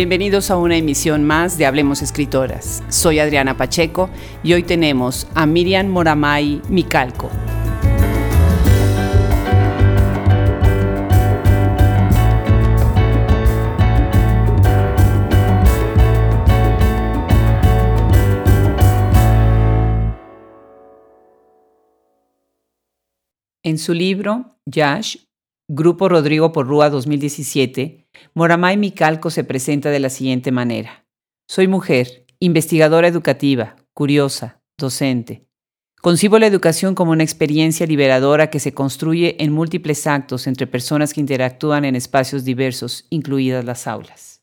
Bienvenidos a una emisión más de Hablemos Escritoras. Soy Adriana Pacheco y hoy tenemos a Miriam Moramay Micalco. En su libro, Yash, Grupo Rodrigo Porrúa 2017, Moramay Micalco se presenta de la siguiente manera. Soy mujer, investigadora educativa, curiosa, docente. Concibo la educación como una experiencia liberadora que se construye en múltiples actos entre personas que interactúan en espacios diversos, incluidas las aulas.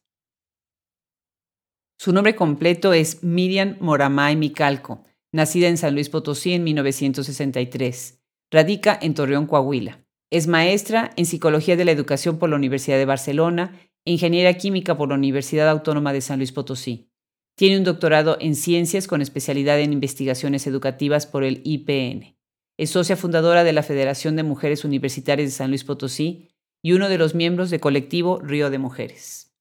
Su nombre completo es Miriam Moramay Micalco, nacida en San Luis Potosí en 1963. Radica en Torreón, Coahuila. Es maestra en Psicología de la Educación por la Universidad de Barcelona e Ingeniera Química por la Universidad Autónoma de San Luis Potosí. Tiene un doctorado en Ciencias con especialidad en Investigaciones Educativas por el IPN. Es socia fundadora de la Federación de Mujeres Universitarias de San Luis Potosí y uno de los miembros del colectivo Río de Mujeres.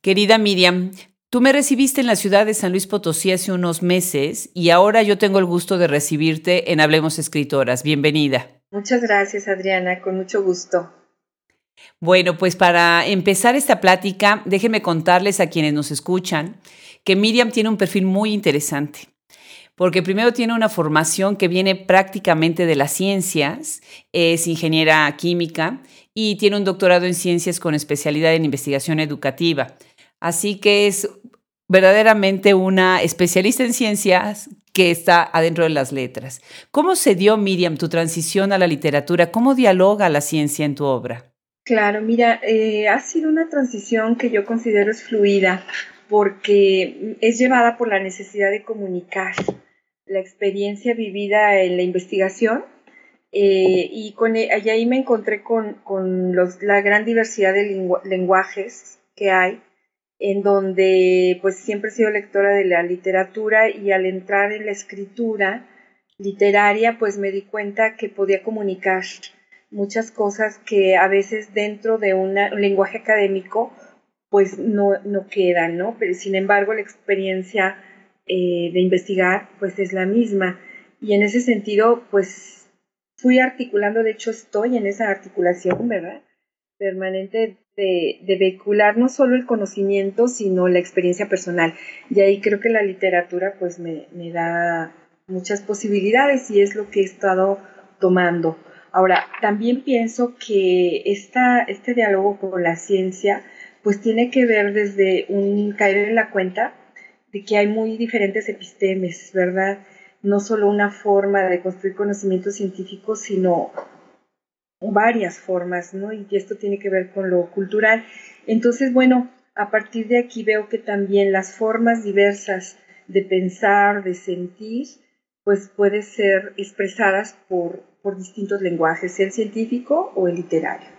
Querida Miriam, tú me recibiste en la ciudad de San Luis Potosí hace unos meses y ahora yo tengo el gusto de recibirte en Hablemos Escritoras. Bienvenida. Muchas gracias, Adriana, con mucho gusto. Bueno, pues para empezar esta plática, déjenme contarles a quienes nos escuchan que Miriam tiene un perfil muy interesante, porque primero tiene una formación que viene prácticamente de las ciencias, es ingeniera química y tiene un doctorado en ciencias con especialidad en investigación educativa. Así que es verdaderamente una especialista en ciencias que está adentro de las letras. ¿Cómo se dio, Miriam, tu transición a la literatura? ¿Cómo dialoga la ciencia en tu obra? Claro, mira, eh, ha sido una transición que yo considero es fluida porque es llevada por la necesidad de comunicar la experiencia vivida en la investigación eh, y, con, e, ahí me encontré con, la gran diversidad de lenguajes que hay en donde pues siempre he sido lectora de la literatura y al entrar en la escritura literaria pues me di cuenta que podía comunicar muchas cosas que a veces dentro de un lenguaje académico pues no, no quedan, ¿no? Pero sin embargo la experiencia eh, de investigar pues es la misma y en ese sentido pues fui articulando, de hecho estoy en esa articulación, ¿verdad? Permanente de, vehicular no solo el conocimiento, sino la experiencia personal. Y ahí creo que la literatura pues me, me da muchas posibilidades y es lo que he estado tomando. Ahora, también pienso que esta, este diálogo con la ciencia pues tiene que ver desde un caer en la cuenta de que hay muy diferentes epistemes, ¿verdad? No solo una forma de construir conocimiento científico, sino varias formas, ¿no? Y esto tiene que ver con lo cultural. Entonces, bueno, a partir de aquí veo que también las formas diversas de pensar, de sentir, pues pueden ser expresadas por, por distintos lenguajes, el científico o el literario.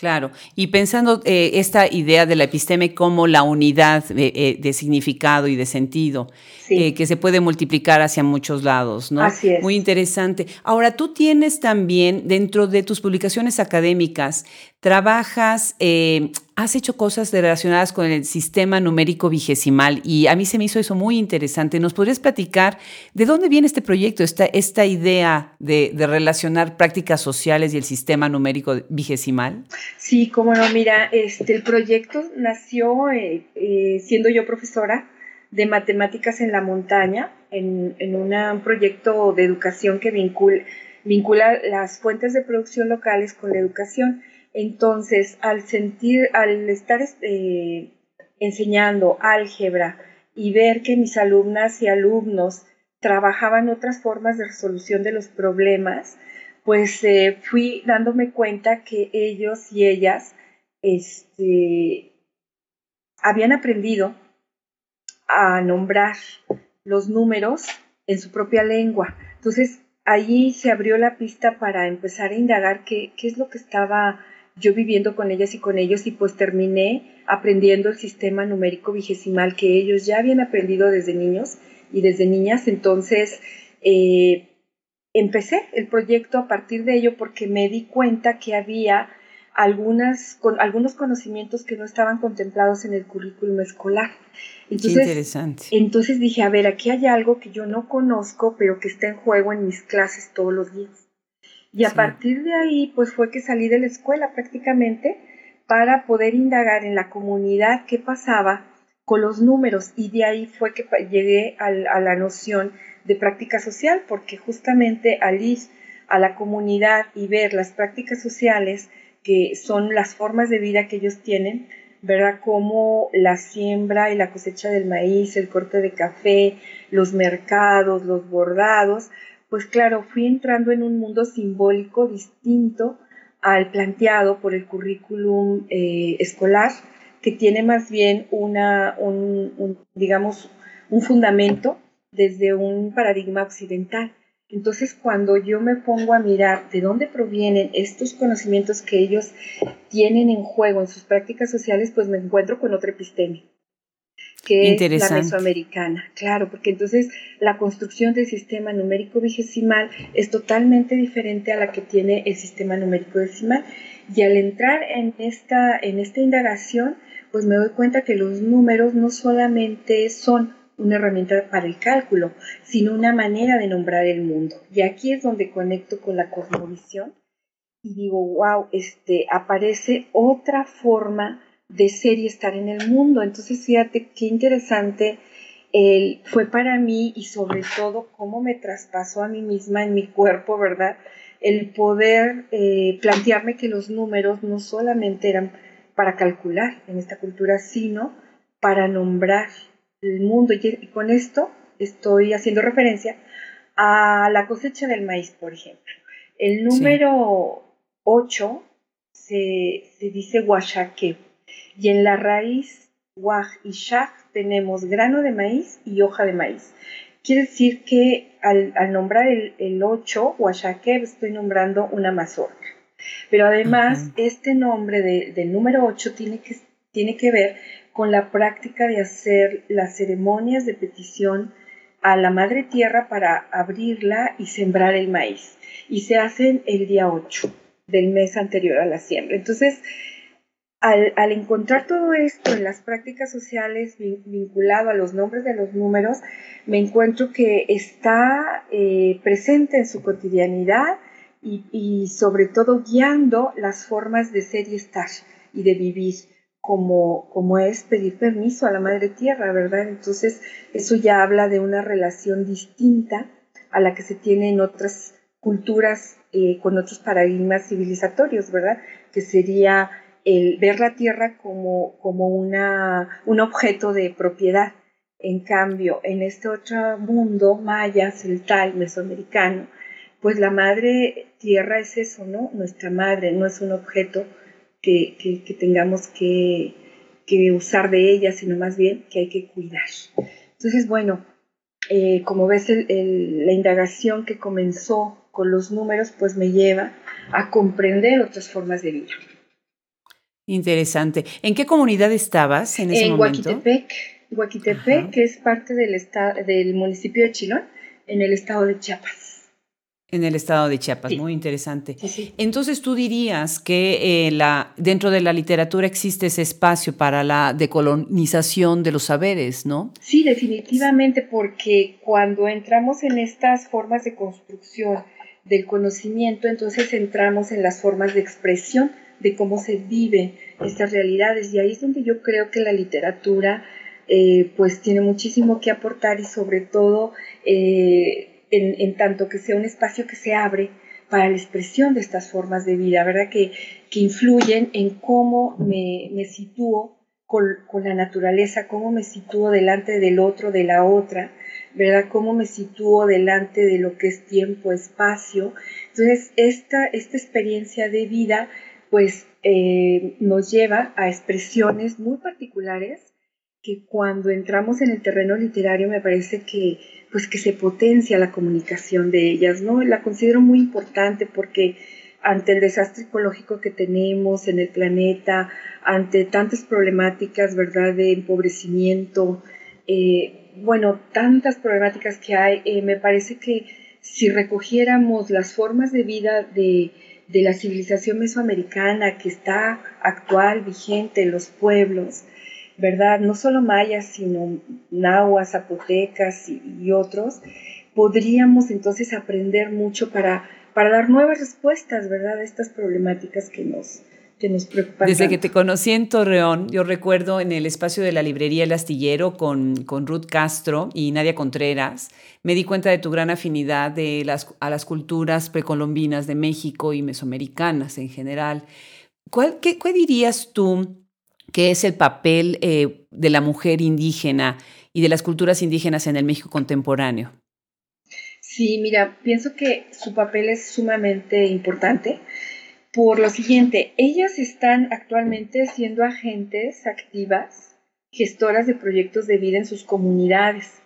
Claro, y pensando eh, esta idea de la episteme como la unidad de, eh, significado y de sentido, eh, que se puede multiplicar hacia muchos lados, ¿no? Así es. Muy interesante. Ahora, tú tienes también, dentro de tus publicaciones académicas, trabajas, has hecho cosas relacionadas con el sistema numérico vigesimal y a mí se me hizo eso muy interesante. ¿Nos podrías platicar de dónde viene este proyecto, esta, esta idea de, relacionar prácticas sociales y el sistema numérico vigesimal? Sí, cómo no, mira, este, el proyecto nació eh, eh, siendo yo profesora de matemáticas en la montaña, en, en un proyecto de educación que vincula, vincula las fuentes de producción locales con la educación. Entonces, al sentir, al estar este, enseñando álgebra y ver que mis alumnas y alumnos trabajaban otras formas de resolución de los problemas, pues eh, fui dándome cuenta que ellos y ellas este, habían aprendido a nombrar los números en su propia lengua. Entonces, allí se abrió la pista para empezar a indagar qué, qué es lo que estaba yo viviendo con ellas y con ellos y pues terminé aprendiendo el sistema numérico vigesimal que ellos ya habían aprendido desde niños y desde niñas. Entonces, eh, empecé el proyecto a partir de ello porque me di cuenta que había algunas, con, algunos conocimientos que no estaban contemplados en el currículum escolar. Entonces, Qué interesante. Entonces dije, a ver, aquí hay algo que yo no conozco, pero que está en juego en mis clases todos los días. Y a partir de ahí, pues fue que salí de la escuela prácticamente para poder indagar en la comunidad qué pasaba con los números y de ahí fue que llegué a, la noción de práctica social, porque justamente al ir a la comunidad y ver las prácticas sociales, que son las formas de vida que ellos tienen, ¿verdad? Como la siembra y la cosecha del maíz, el corte de café, los mercados, los bordados, pues claro, fui entrando en un mundo simbólico distinto al planteado por el currículum eh, escolar, que tiene más bien una, un, digamos, un fundamento desde un paradigma occidental. Entonces, cuando yo me pongo a mirar de dónde provienen estos conocimientos que ellos tienen en juego en sus prácticas sociales, pues me encuentro con otra episteme, que es la mesoamericana. Claro, porque entonces la construcción del sistema numérico vigesimal es totalmente diferente a la que tiene el sistema numérico decimal. Y al entrar en esta, en esta indagación, pues me doy cuenta que los números no solamente son una herramienta para el cálculo, sino una manera de nombrar el mundo. Y aquí es donde conecto con la cosmovisión y digo, wow, este, aparece otra forma de ser y estar en el mundo. Entonces, fíjate qué interesante fue para mí y sobre todo cómo me traspasó a mí misma en mi cuerpo, ¿verdad? El poder eh, plantearme que los números no solamente eran para calcular en esta cultura, sino para nombrar el mundo. Y con esto estoy haciendo referencia a la cosecha del maíz, por ejemplo. El número 8 se, dice huachaque y en la raíz waj y shak tenemos grano de maíz y hoja de maíz. Quiere decir que al, nombrar el, el 8, huachaque, estoy nombrando una mazorca. Pero además, este nombre del número 8 tiene que, tiene que ver con la práctica de hacer las ceremonias de petición a la Madre Tierra para abrirla y sembrar el maíz. Y se hacen el día 8 del mes anterior a la siembra. Entonces, al, encontrar todo esto en las prácticas sociales vinculado a los nombres de los números, me encuentro que está eh, presente en su cotidianidad y, y, sobre todo guiando las formas de ser y estar y de vivir como, como es pedir permiso a la Madre Tierra, ¿verdad? Entonces, eso ya habla de una relación distinta a la que se tiene en otras culturas eh, con otros paradigmas civilizatorios, ¿verdad? Que sería el ver la Tierra como, como una, un objeto de propiedad. En cambio, en este otro mundo maya, celtal, mesoamericano, pues la Madre Tierra es eso, ¿no? Nuestra Madre no es un objeto que, tengamos que, usar de ella, sino más bien que hay que cuidar. Entonces, bueno, eh, como ves, la indagación que comenzó con los números, pues me lleva a comprender otras formas de vida. Interesante. ¿En qué comunidad estabas en ese momento? En Huaquitepec, que es parte del, del municipio de Chilón, en el estado de Chiapas. En el estado de Chiapas, muy interesante. Entonces tú dirías que eh, la, dentro de la literatura existe ese espacio para la decolonización de los saberes, ¿no? Sí, definitivamente, porque cuando entramos en estas formas de construcción del conocimiento, entonces entramos en las formas de expresión de cómo se viven estas realidades. Y ahí es donde yo creo que la literatura eh, pues tiene muchísimo que aportar y sobre todo... Eh, en, tanto que sea un espacio que se abre para la expresión de estas formas de vida, ¿verdad? Que, que influyen en cómo me, me sitúo con, con, la naturaleza, cómo me sitúo delante del otro, de la otra, ¿verdad? Cómo me sitúo delante de lo que es tiempo, espacio. Entonces, esta, esta experiencia de vida, pues, eh, nos lleva a expresiones muy particulares que cuando entramos en el terreno literario me parece que pues que se potencia la comunicación de ellas, ¿no? La considero muy importante porque ante el desastre ecológico que tenemos en el planeta, ante tantas problemáticas, ¿verdad?, de empobrecimiento, eh, bueno, tantas problemáticas que hay, eh, me parece que si recogiéramos las formas de vida de, de la civilización mesoamericana que está actual, vigente en los pueblos, ¿verdad? No solo mayas, sino nahuas, zapotecas y, otros, podríamos entonces aprender mucho para, para dar nuevas respuestas, ¿verdad? A estas problemáticas que nos, que nos preocupan. Desde que te conocí en Torreón, yo recuerdo en el espacio de la librería El Astillero con, con Ruth Castro y Nadia Contreras, me di cuenta de tu gran afinidad de las, a las culturas precolombinas de México y mesoamericanas en general. ¿Cuál, qué, ¿Qué dirías tú que es el papel eh, de la mujer indígena y de las culturas indígenas en el México contemporáneo. Sí, mira, pienso que su papel es sumamente importante por lo siguiente, ellas están actualmente siendo agentes activas, gestoras de proyectos de vida en sus comunidades.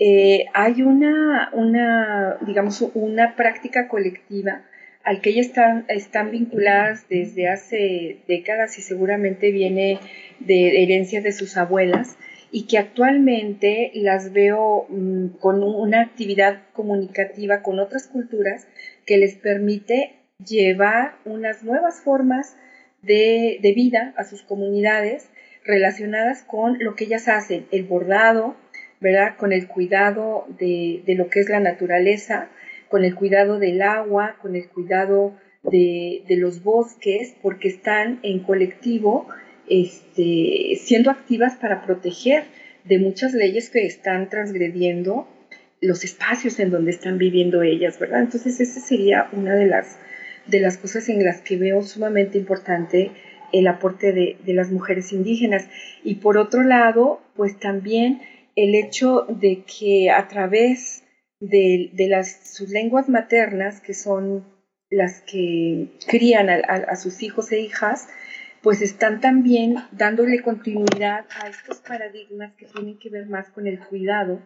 Eh, hay una, una, digamos, una práctica colectiva al que ellas están, están vinculadas desde hace décadas y seguramente viene de herencia de sus abuelas y que actualmente las veo mm, con una actividad comunicativa con otras culturas que les permite llevar unas nuevas formas de, vida a sus comunidades relacionadas con lo que ellas hacen, el bordado, ¿verdad? Con el cuidado de, de lo que es la naturaleza, con el cuidado del agua, con el cuidado de, los bosques, porque están en colectivo este, siendo activas para proteger de muchas leyes que están transgrediendo los espacios en donde están viviendo ellas, ¿verdad? Entonces esa sería una de las, de las cosas en las que veo sumamente importante el aporte de, de las mujeres indígenas. Y por otro lado, pues también el hecho de que a través de, las, sus lenguas maternas, que son las que crían a, sus hijos e hijas, pues están también dándole continuidad a estos paradigmas que tienen que ver más con el cuidado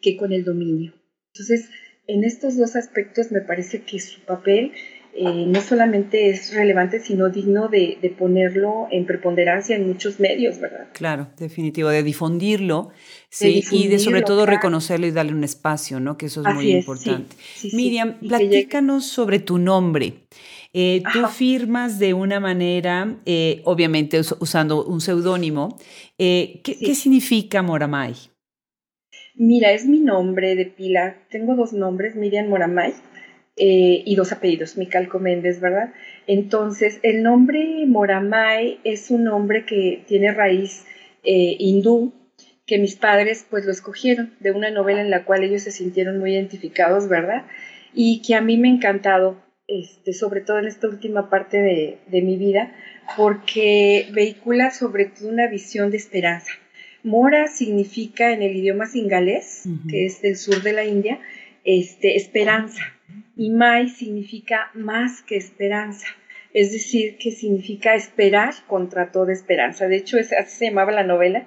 que con el dominio. Entonces, en estos dos aspectos me parece que su papel eh, no solamente es relevante, sino digno de, ponerlo en preponderancia en muchos medios, ¿verdad? Claro, definitivo, de difundirlo, sí, y de sobre todo reconocerlo y darle un espacio, ¿no? Que eso es muy importante. Miriam, platícanos sobre tu nombre. Eh, tú firmas de una manera, eh, obviamente usando un seudónimo. ¿qué, ¿Qué significa Moramay? Mira, es mi nombre de pila. Tengo dos nombres, Miriam Moramay eh, y dos apellidos, Micalco Méndez, ¿verdad? Entonces, el nombre Moramay es un nombre que tiene raíz eh, hindú, que mis padres pues lo escogieron de una novela en la cual ellos se sintieron muy identificados, ¿verdad? Y que a mí me ha encantado, este, sobre todo en esta última parte de, de mi vida, porque vehicula sobre todo una visión de esperanza. Mora significa en el idioma singalés, que es del sur de la India, este, esperanza y Mai significa más que esperanza, es decir, que significa esperar contra toda esperanza. De hecho, así se llamaba la novela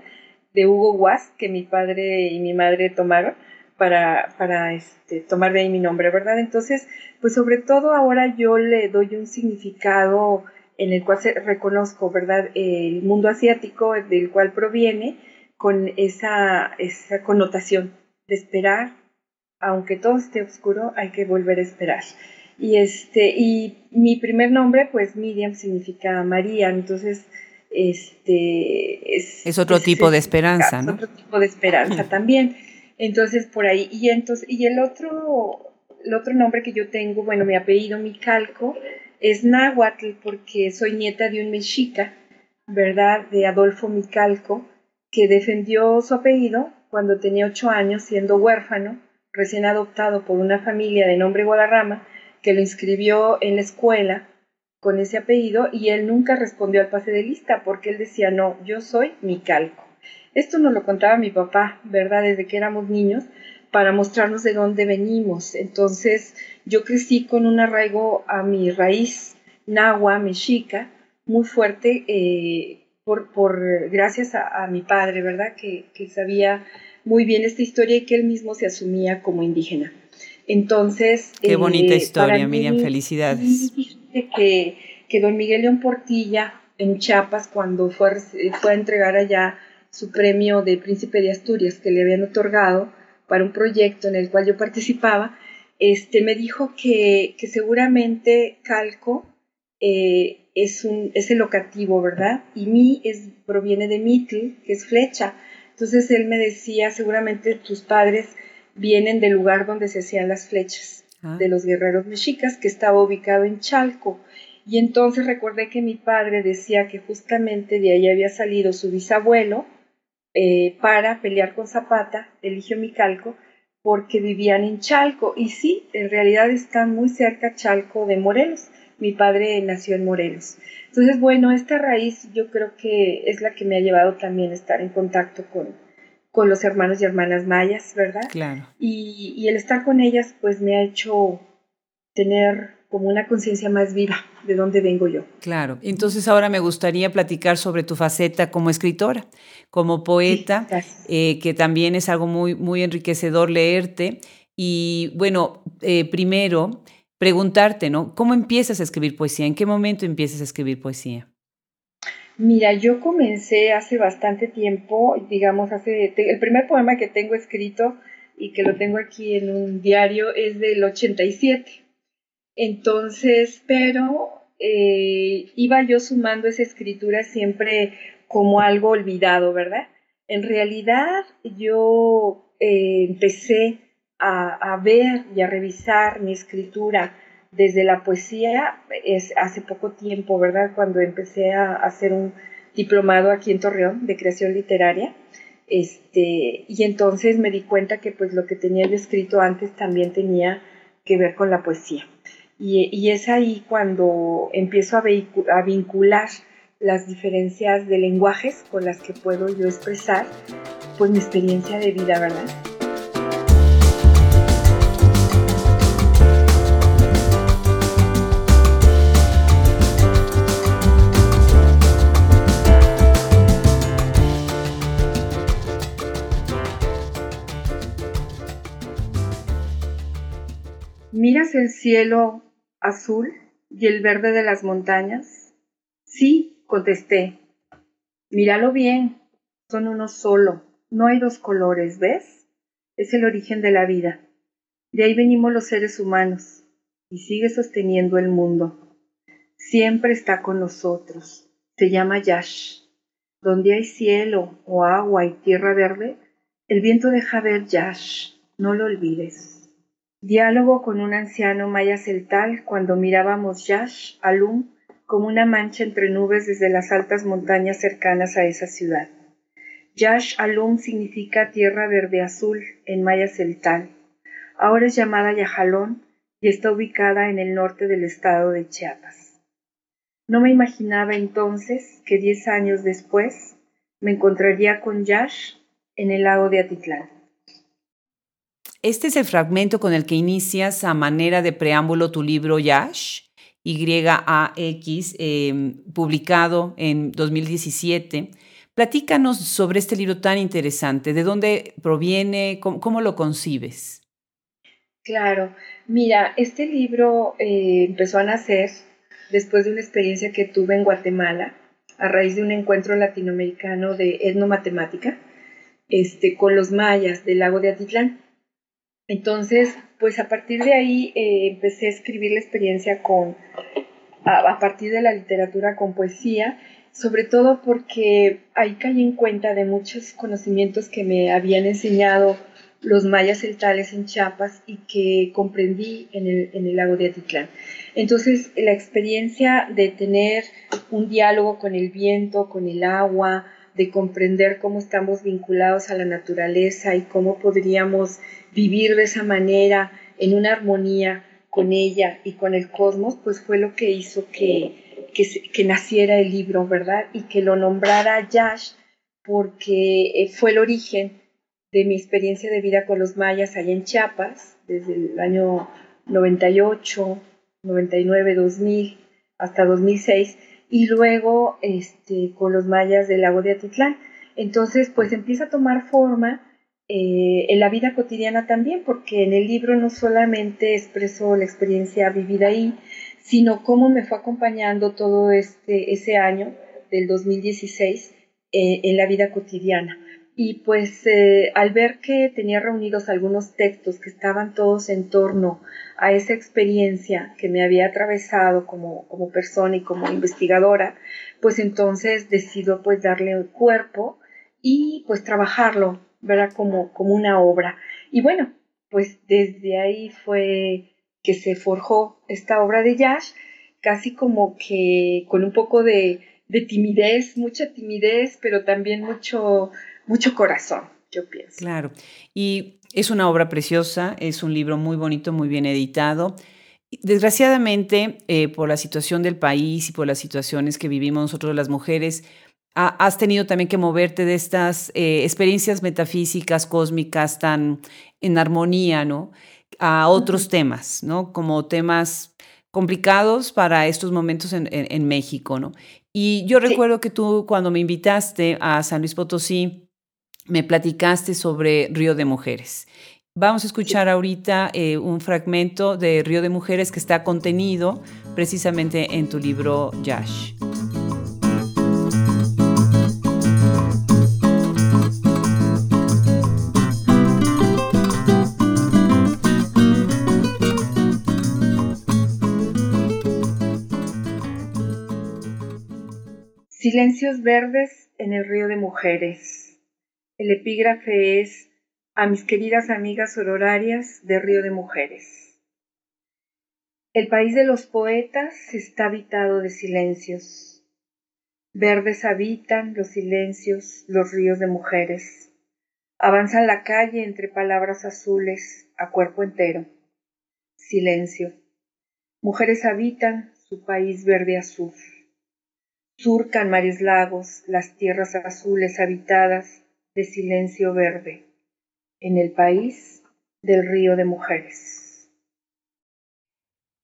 de Hugo Wass que mi padre y mi madre tomaron para, para este, tomar de ahí mi nombre, ¿verdad? Entonces, pues sobre todo ahora yo le doy un significado en el cual reconozco, ¿verdad? El mundo asiático del cual proviene con esa, esa connotación de esperar, aunque todo esté oscuro, hay que volver a esperar. Y, este, y mi primer nombre, pues Miriam significa María, entonces este es, otro tipo de esperanza, ¿no? Otro tipo de esperanza también. Entonces por ahí y entonces y el otro el otro nombre que yo tengo, bueno, mi apellido Micalco es Náhuatl porque soy nieta de un mexica, ¿verdad? De Adolfo Micalco, que defendió su apellido cuando tenía ocho años siendo huérfano recién adoptado por una familia de nombre Guadarrama, que lo inscribió en la escuela con ese apellido y él nunca respondió al pase de lista porque él decía, no, yo soy mi calco. Esto nos lo contaba mi papá, ¿verdad? Desde que éramos niños, para mostrarnos de dónde venimos. Entonces, yo crecí con un arraigo a mi raíz nahua, mexica, muy fuerte, eh, por, por, gracias a, mi padre, ¿verdad? Que, que sabía muy bien esta historia y que él mismo se asumía como indígena. Entonces... Qué bonita eh, historia, Miriam, felicidades. Que, que don Miguel León Portilla en Chiapas, cuando fue, fue a entregar allá su premio de Príncipe de Asturias que le habían otorgado para un proyecto en el cual yo participaba, este, me dijo que, seguramente calco eh, es, un, es el locativo, ¿verdad? Y mi es, proviene de mitl, que es flecha. Entonces él me decía, seguramente tus padres vienen del lugar donde se hacían las flechas ah. de los guerreros mexicas, que estaba ubicado en Chalco. Y entonces recordé que mi padre decía que justamente de ahí había salido su bisabuelo eh, para pelear con Zapata, Eligio Micalco, porque vivían en Chalco. Y sí, en realidad están muy cerca Chalco de Morelos. Mi padre nació en Morelos. Entonces, bueno, esta raíz yo creo que es la que me ha llevado también a estar en contacto con, con los hermanos y hermanas mayas, ¿verdad? Claro. Y, y el estar con ellas, pues me ha hecho tener como una conciencia más viva de dónde vengo yo. Claro, entonces ahora me gustaría platicar sobre tu faceta como escritora, como poeta, eh, que también es algo muy, muy enriquecedor leerte. Y bueno, eh, primero preguntarte, ¿no? ¿Cómo empiezas a escribir poesía? ¿En qué momento empiezas a escribir poesía? Mira, yo comencé hace bastante tiempo, digamos, hace el primer poema que tengo escrito y que lo tengo aquí en un diario es del 87. Entonces, pero eh, iba yo sumando esa escritura siempre como algo olvidado, ¿verdad? En realidad yo eh, empecé a, ver y a revisar mi escritura desde la poesía es hace poco tiempo, ¿verdad? Cuando empecé a hacer un diplomado aquí en Torreón de creación literaria. Este, y entonces me di cuenta que pues lo que tenía yo escrito antes también tenía que ver con la poesía. Y, es ahí cuando empiezo a, a vincular las diferencias de lenguajes con las que puedo yo expresar pues mi experiencia de vida, ¿verdad? El cielo azul y el verde de las montañas? Sí, contesté. Míralo bien, son uno solo, no hay dos colores, ¿ves? Es el origen de la vida. De ahí venimos los seres humanos y sigue sosteniendo el mundo. Siempre está con nosotros. Se llama Yash. Donde hay cielo o agua y tierra verde, el viento deja ver Yash. No lo olvides. Diálogo con un anciano maya celtal cuando mirábamos Yash Alum como una mancha entre nubes desde las altas montañas cercanas a esa ciudad. Yash Alum significa tierra verde azul en maya celtal. Ahora es llamada Yajalón y está ubicada en el norte del estado de Chiapas. No me imaginaba entonces que diez años después me encontraría con Yash en el lago de Atitlán. Este es el fragmento con el que inicias a manera de preámbulo tu libro Yash, Y-A-X, em, publicado en 2017. Platícanos sobre este libro tan interesante. ¿De dónde proviene? ¿Cómo, lo concibes? Claro, mira, este libro eh, empezó a nacer después de una experiencia que tuve en Guatemala a raíz de un encuentro latinoamericano de etnomatemática este, con los mayas del lago de Atitlán. Entonces, pues a partir de ahí eh, empecé a escribir la experiencia con, a, partir de la literatura con poesía, sobre todo porque ahí caí en cuenta de muchos conocimientos que me habían enseñado los mayas celtales en Chiapas y que comprendí en el, en el lago de Atitlán. Entonces, la experiencia de tener un diálogo con el viento, con el agua, de comprender cómo estamos vinculados a la naturaleza y cómo podríamos vivir de esa manera en una armonía con ella y con el cosmos, pues fue lo que hizo que, que, naciera el libro, ¿verdad? Y que lo nombrara Yash porque eh, fue el origen de mi experiencia de vida con los mayas allá en Chiapas, desde el año 98, 99, 2000 hasta 2006 y luego este, con los mayas del lago de Atitlán. Entonces, pues empieza a tomar forma eh, en la vida cotidiana también, porque en el libro no solamente expreso la experiencia vivida ahí, sino cómo me fue acompañando todo este, ese año del 2016 eh, en la vida cotidiana. y pues eh, al ver que tenía reunidos algunos textos que estaban todos en torno a esa experiencia que me había atravesado como, como persona y como investigadora, pues entonces decido pues darle cuerpo y pues trabajarlo, ¿verdad? Como, como una obra. Y bueno, pues desde ahí fue que se forjó esta obra de Yash, casi como que con un poco de, de timidez, mucha timidez, pero también mucho mucho corazón, yo pienso. Claro, y es una obra preciosa, es un libro muy bonito, muy bien editado. Desgraciadamente, eh, por la situación del país y por las situaciones que vivimos nosotros las mujeres, has tenido también que moverte de estas eh, experiencias metafísicas, cósmicas, tan en armonía, ¿no? A otros temas, ¿no? Como temas complicados para estos momentos en, en, México, ¿no? Y yo recuerdo que tú cuando me invitaste a San Luis Potosí, me platicaste sobre Río de Mujeres. Vamos a escuchar ahorita eh, un fragmento de Río de Mujeres que está contenido precisamente en tu libro Yash. Silencios verdes en el río de mujeres. El epígrafe es a mis queridas amigas horarias de Río de Mujeres. El país de los poetas está habitado de silencios. Verdes habitan los silencios, los ríos de mujeres. Avanzan la calle entre palabras azules a cuerpo entero. Silencio. Mujeres habitan su país verde azul. Surcan mares lagos, las tierras azules habitadas de silencio verde en el país del río de mujeres.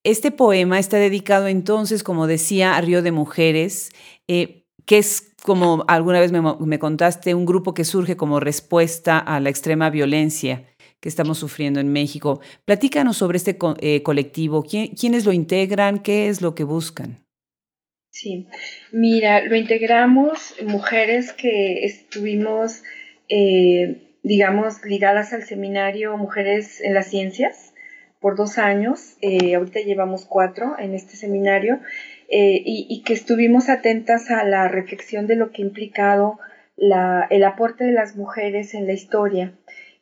Este poema está dedicado entonces, como decía, a Río de Mujeres, eh, que es, como alguna vez me, contaste, un grupo que surge como respuesta a la extrema violencia que estamos sufriendo en México. Platícanos sobre este eh, colectivo, ¿quiénes lo integran? ¿Qué es lo que buscan? Sí, mira, lo integramos mujeres que estuvimos eh, digamos, ligadas al seminario Mujeres en las Ciencias por dos años, eh, ahorita llevamos cuatro en este seminario, eh, y, que estuvimos atentas a la reflexión de lo que ha implicado el aporte de las mujeres en la historia,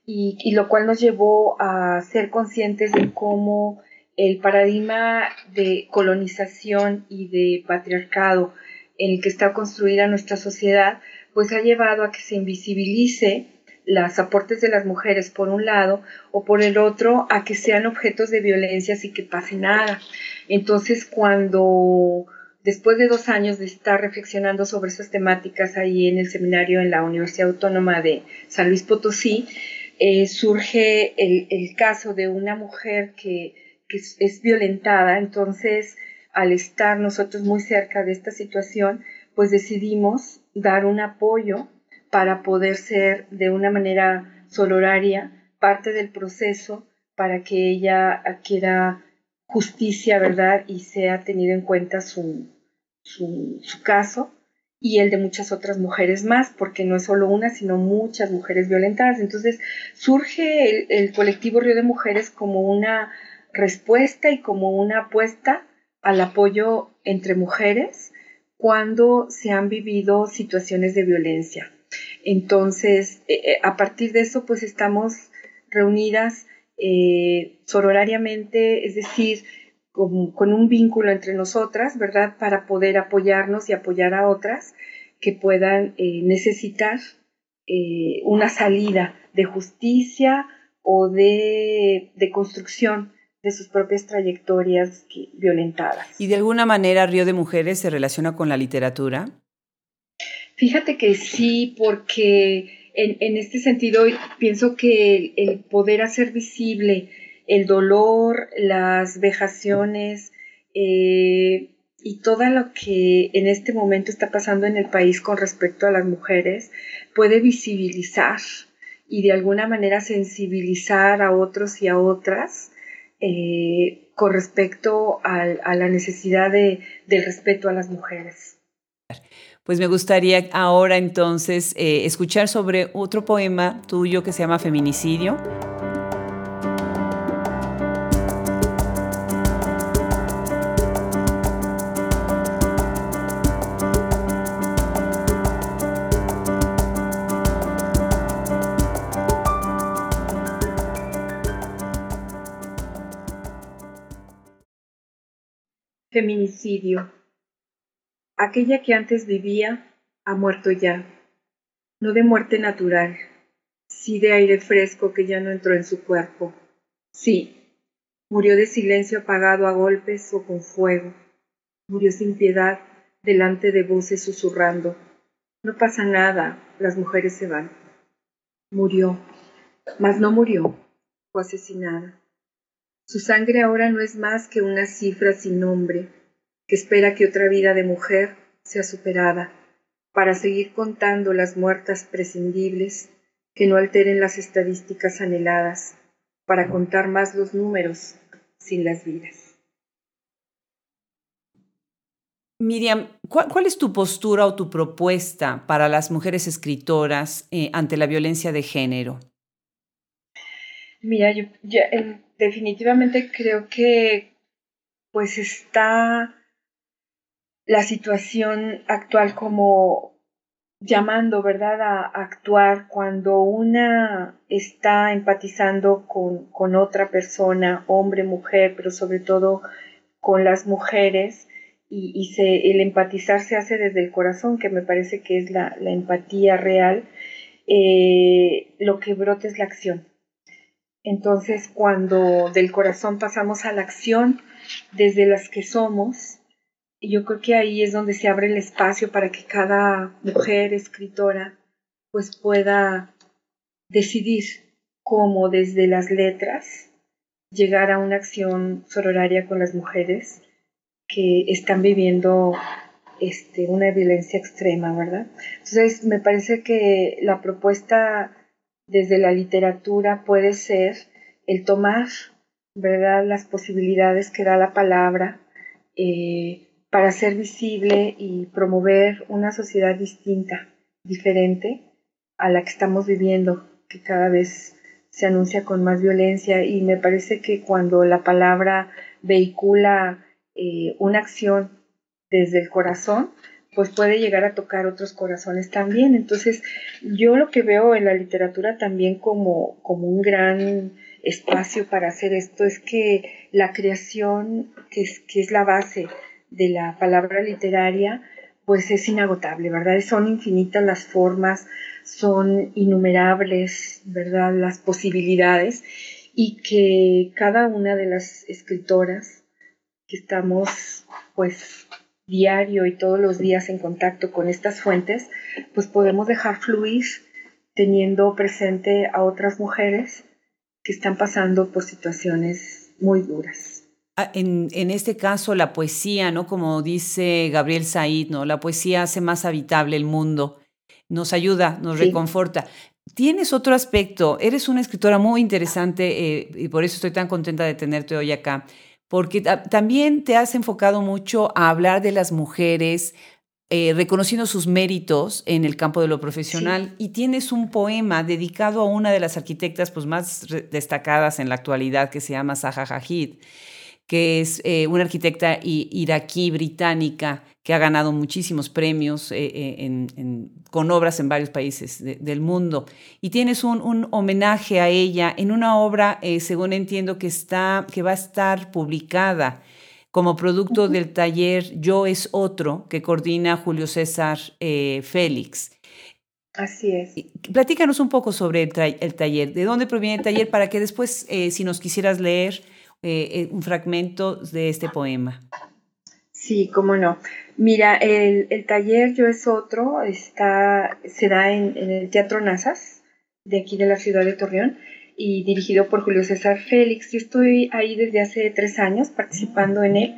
y, y, lo cual nos llevó a ser conscientes de cómo el paradigma de colonización y de patriarcado en el que está construida nuestra sociedad, pues ha llevado a que se invisibilice los aportes de las mujeres por un lado o por el otro a que sean objetos de violencia y que pase nada. Entonces cuando después de dos años de estar reflexionando sobre esas temáticas ahí en el seminario en la Universidad Autónoma de San Luis Potosí, eh, surge el, caso de una mujer que, es violentada. Entonces, al estar nosotros muy cerca de esta situación, pues decidimos dar un apoyo para poder ser de una manera soloraria parte del proceso para que ella adquiera justicia, ¿verdad? Y sea tenido en cuenta su, su, caso y el de muchas otras mujeres más, porque no es solo una, sino muchas mujeres violentadas. Entonces surge el, el colectivo Río de Mujeres como una respuesta y como una apuesta al apoyo entre mujeres cuando se han vivido situaciones de violencia. Entonces, eh, eh, a partir de eso, pues estamos reunidas eh, sororariamente, es decir, con, un vínculo entre nosotras, ¿verdad? Para poder apoyarnos y apoyar a otras que puedan necesitar una salida de justicia o de, de construcción de sus propias trayectorias violentadas. ¿Y de alguna manera Río de Mujeres se relaciona con la literatura? Fíjate que sí, porque en, este sentido pienso que el, poder hacer visible el dolor, las vejaciones eh, y todo lo que en este momento está pasando en el país con respecto a las mujeres puede visibilizar y de alguna manera sensibilizar a otros y a otras eh, con respecto a, la necesidad de, del respeto a las mujeres. Pues me gustaría ahora entonces eh, escuchar sobre otro poema tuyo que se llama Feminicidio. Feminicidio. Aquella que antes vivía ha muerto ya, no de muerte natural, sí de aire fresco que ya no entró en su cuerpo. Sí, murió de silencio apagado a golpes o con fuego. Murió sin piedad delante de voces susurrando. No pasa nada, las mujeres se van. Murió, mas no murió, fue asesinada. Su sangre ahora no es más que una cifra sin nombre, que espera que otra vida de mujer sea superada, para seguir contando las muertas prescindibles que no alteren las estadísticas anheladas, para contar más los números sin las vidas. Miriam, ¿cuál, es tu postura o tu propuesta para las mujeres escritoras eh, ante la violencia de género? Mira, yo, eh, definitivamente creo que pues está la situación actual como llamando, ¿verdad?, a, actuar cuando una está empatizando con, con, otra persona, hombre, mujer, pero sobre todo con las mujeres, y, y se, el empatizar se hace desde el corazón, que me parece que es la, la empatía real, eh, lo que brota es la acción. Entonces, cuando del corazón pasamos a la acción, desde las que somos, yo creo que ahí es donde se abre el espacio para que cada mujer escritora pues pueda decidir cómo desde las letras llegar a una acción sororaria con las mujeres que están viviendo este, una violencia extrema, ¿verdad? Entonces, me parece que la propuesta desde la literatura puede ser el tomar, ¿verdad?, las posibilidades que da la palabra eh, para ser visible y promover una sociedad distinta, diferente a la que estamos viviendo, que cada vez se anuncia con más violencia y me parece que cuando la palabra vehicula eh, una acción desde el corazón, pues puede llegar a tocar otros corazones también. Entonces, yo lo que veo en la literatura también como, como un gran espacio para hacer esto es que la creación, que es, que es la base de la palabra literaria, pues es inagotable, ¿verdad? Son infinitas las formas, son innumerables, ¿verdad? Las posibilidades y que cada una de las escritoras que estamos pues diario y todos los días en contacto con estas fuentes, pues podemos dejar fluir teniendo presente a otras mujeres que están pasando por situaciones muy duras. Ah, en, este caso, la poesía, ¿no? Como dice Gabriel Said, ¿no? La poesía hace más habitable el mundo, nos ayuda, nos reconforta. Tienes otro aspecto, eres una escritora muy interesante eh, y por eso estoy tan contenta de tenerte hoy acá porque también te has enfocado mucho a hablar de las mujeres, eh, reconociendo sus méritos en el campo de lo profesional y tienes un poema dedicado a una de las arquitectas pues, más destacadas en la actualidad que se llama Zaha Hadid que es eh, una arquitecta iraquí británica que ha ganado muchísimos premios eh, eh, con obras en varios países del mundo. Y tienes un, homenaje a ella en una obra, según entiendo, que, está, que va a estar publicada como producto del taller Yo es Otro, que coordina Julio César Félix. Así es. Platícanos un poco sobre el, el, taller, de dónde proviene el taller, para que después, si nos quisieras leer, eh, eh, un fragmento de este poema. Sí, cómo no. Mira, el, taller Yo es otro está, se da en, el Teatro Nazas, de aquí de la ciudad de Torreón, y dirigido por Julio César Félix. Yo estoy ahí desde hace tres años participando en él,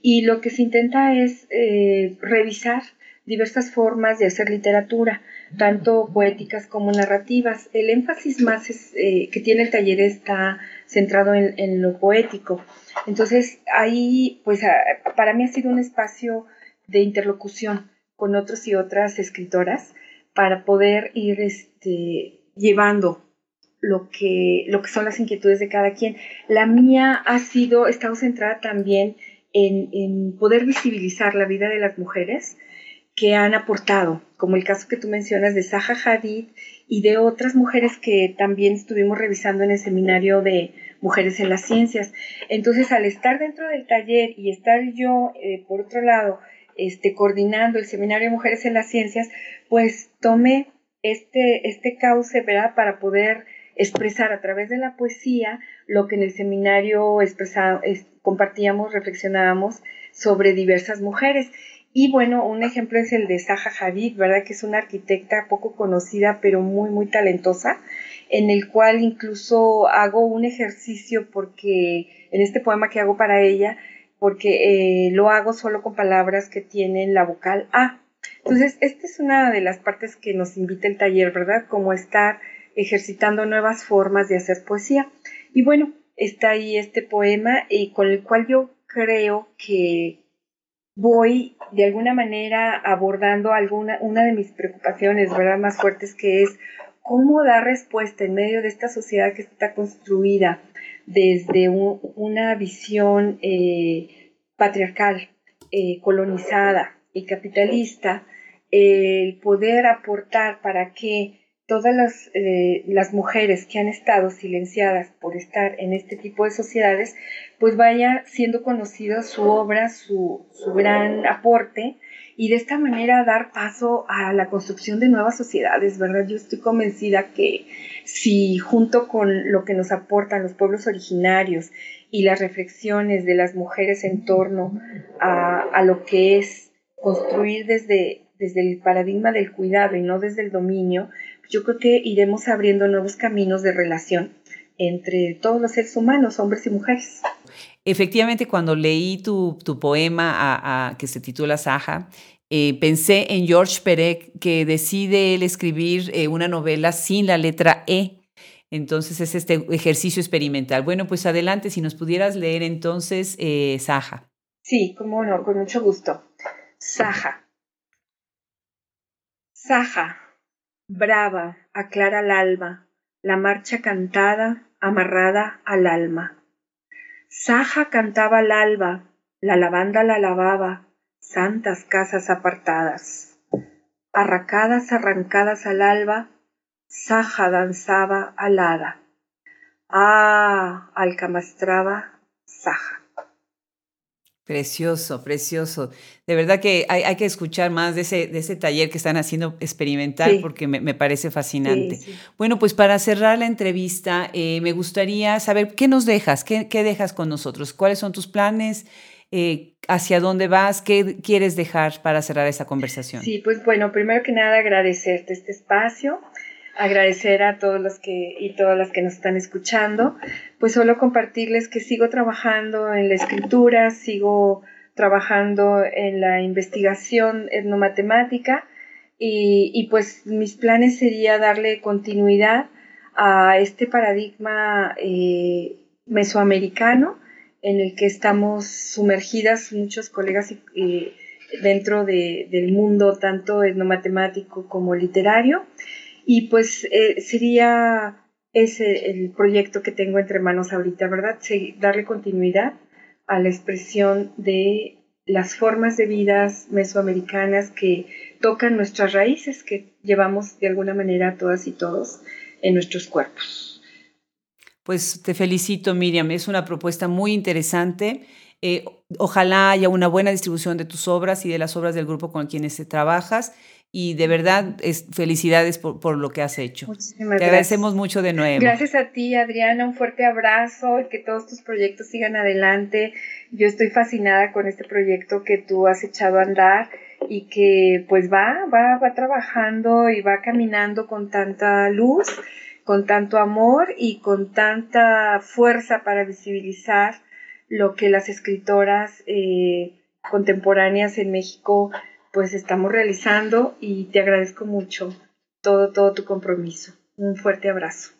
y lo que se intenta es eh, revisar diversas formas de hacer literatura, tanto poéticas como narrativas. El énfasis más que tiene el taller está centrado en, lo poético. Entonces, ahí, pues, para mí ha sido un espacio de interlocución con otros y otras escritoras para poder ir este, llevando lo que, lo que son las inquietudes de cada quien. La mía ha sido, he estado centrada también en, en poder visibilizar la vida de las mujeres que han aportado, como el caso que tú mencionas de Zaha Hadid y de otras mujeres que también estuvimos revisando en el seminario de Mujeres en las Ciencias. Entonces, al estar dentro del taller y estar yo, eh, por otro lado, este, coordinando el seminario de Mujeres en las Ciencias, pues tomé este, este cauce, ¿verdad?, para poder expresar a través de la poesía lo que en el seminario expresado, compartíamos, reflexionábamos sobre diversas mujeres. Y bueno, un ejemplo es el de Zaha Hadid, ¿verdad? Que es una arquitecta poco conocida, pero muy, muy talentosa, en el cual incluso hago un ejercicio porque en este poema que hago para ella, porque eh, lo hago solo con palabras que tienen la vocal A. Entonces, esta es una de las partes que nos invita el taller, ¿verdad? Como estar ejercitando nuevas formas de hacer poesía. Y bueno, está ahí este poema y con el cual yo creo que voy de alguna manera abordando alguna una de mis preocupaciones, ¿verdad? Más fuertes que es cómo dar respuesta en medio de esta sociedad que está construida desde una visión eh, patriarcal, eh, colonizada y capitalista, el poder aportar para que todas las, eh, las, mujeres que han estado silenciadas por estar en este tipo de sociedades, pues vaya siendo conocida su obra, su, su, gran aporte y de esta manera dar paso a la construcción de nuevas sociedades, ¿verdad? Yo estoy convencida que si junto con lo que nos aportan los pueblos originarios y las reflexiones de las mujeres en torno a, a lo que es construir desde, desde el paradigma del cuidado y no desde el dominio, yo creo que iremos abriendo nuevos caminos de relación entre todos los seres humanos, hombres y mujeres. Efectivamente, cuando leí tu, poema que se titula Saja, eh, pensé en George Perec, que decide él escribir eh, una novela sin la letra E. Entonces es este ejercicio experimental. Bueno, pues adelante, si nos pudieras leer entonces eh, Saja. Sí, cómo no, con mucho gusto. Saja. Saja, brava, aclara el alba, la marcha cantada, amarrada al alma. Saja cantaba al alba, la lavanda la lavaba, santas casas apartadas. Arracadas arrancadas al alba, Saja danzaba alada. Ah, alcamastraba Saja. Precioso, precioso. De verdad que hay, que escuchar más de ese, de ese taller que están haciendo experimental porque me, parece fascinante. Bueno, pues para cerrar la entrevista, eh, me gustaría saber qué nos dejas, qué, dejas con nosotros, cuáles son tus planes, eh, hacia dónde vas, qué quieres dejar para cerrar esa conversación. Sí, pues bueno, primero que nada agradecerte este espacio agradecer a todos los que y todas las que nos están escuchando, pues solo compartirles que sigo trabajando en la escritura, sigo trabajando en la investigación etnomatemática y, y pues mis planes sería darle continuidad a este paradigma eh, mesoamericano en el que estamos sumergidas muchos colegas dentro de, del mundo tanto etnomatemático como literario y pues eh, sería ese el proyecto que tengo entre manos ahorita, ¿verdad? darle continuidad a la expresión de las formas de vidas mesoamericanas que tocan nuestras raíces que llevamos de alguna manera todas y todos en nuestros cuerpos. Pues te felicito, Miriam. Es una propuesta muy interesante. Eh, ojalá haya una buena distribución de tus obras y de las obras del grupo con quienes trabajas y de verdad es, felicidades por, lo que has hecho. Muchísimas Te agradecemos mucho de nuevo. Gracias a ti, Adriana, un fuerte abrazo y que todos tus proyectos sigan adelante. Yo estoy fascinada con este proyecto que tú has echado a andar y que pues va, va, va trabajando y va caminando con tanta luz, con tanto amor y con tanta fuerza para visibilizar lo que las escritoras eh, contemporáneas en México pues estamos realizando y te agradezco mucho todo, todo tu compromiso. Un fuerte abrazo.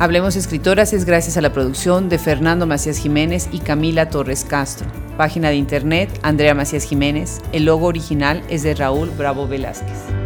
Hablemos Escritoras es gracias a la producción de Fernando Macías Jiménez y Camila Torres Castro. Página de internet Andrea Macías Jiménez. El logo original es de Raúl Bravo Velázquez.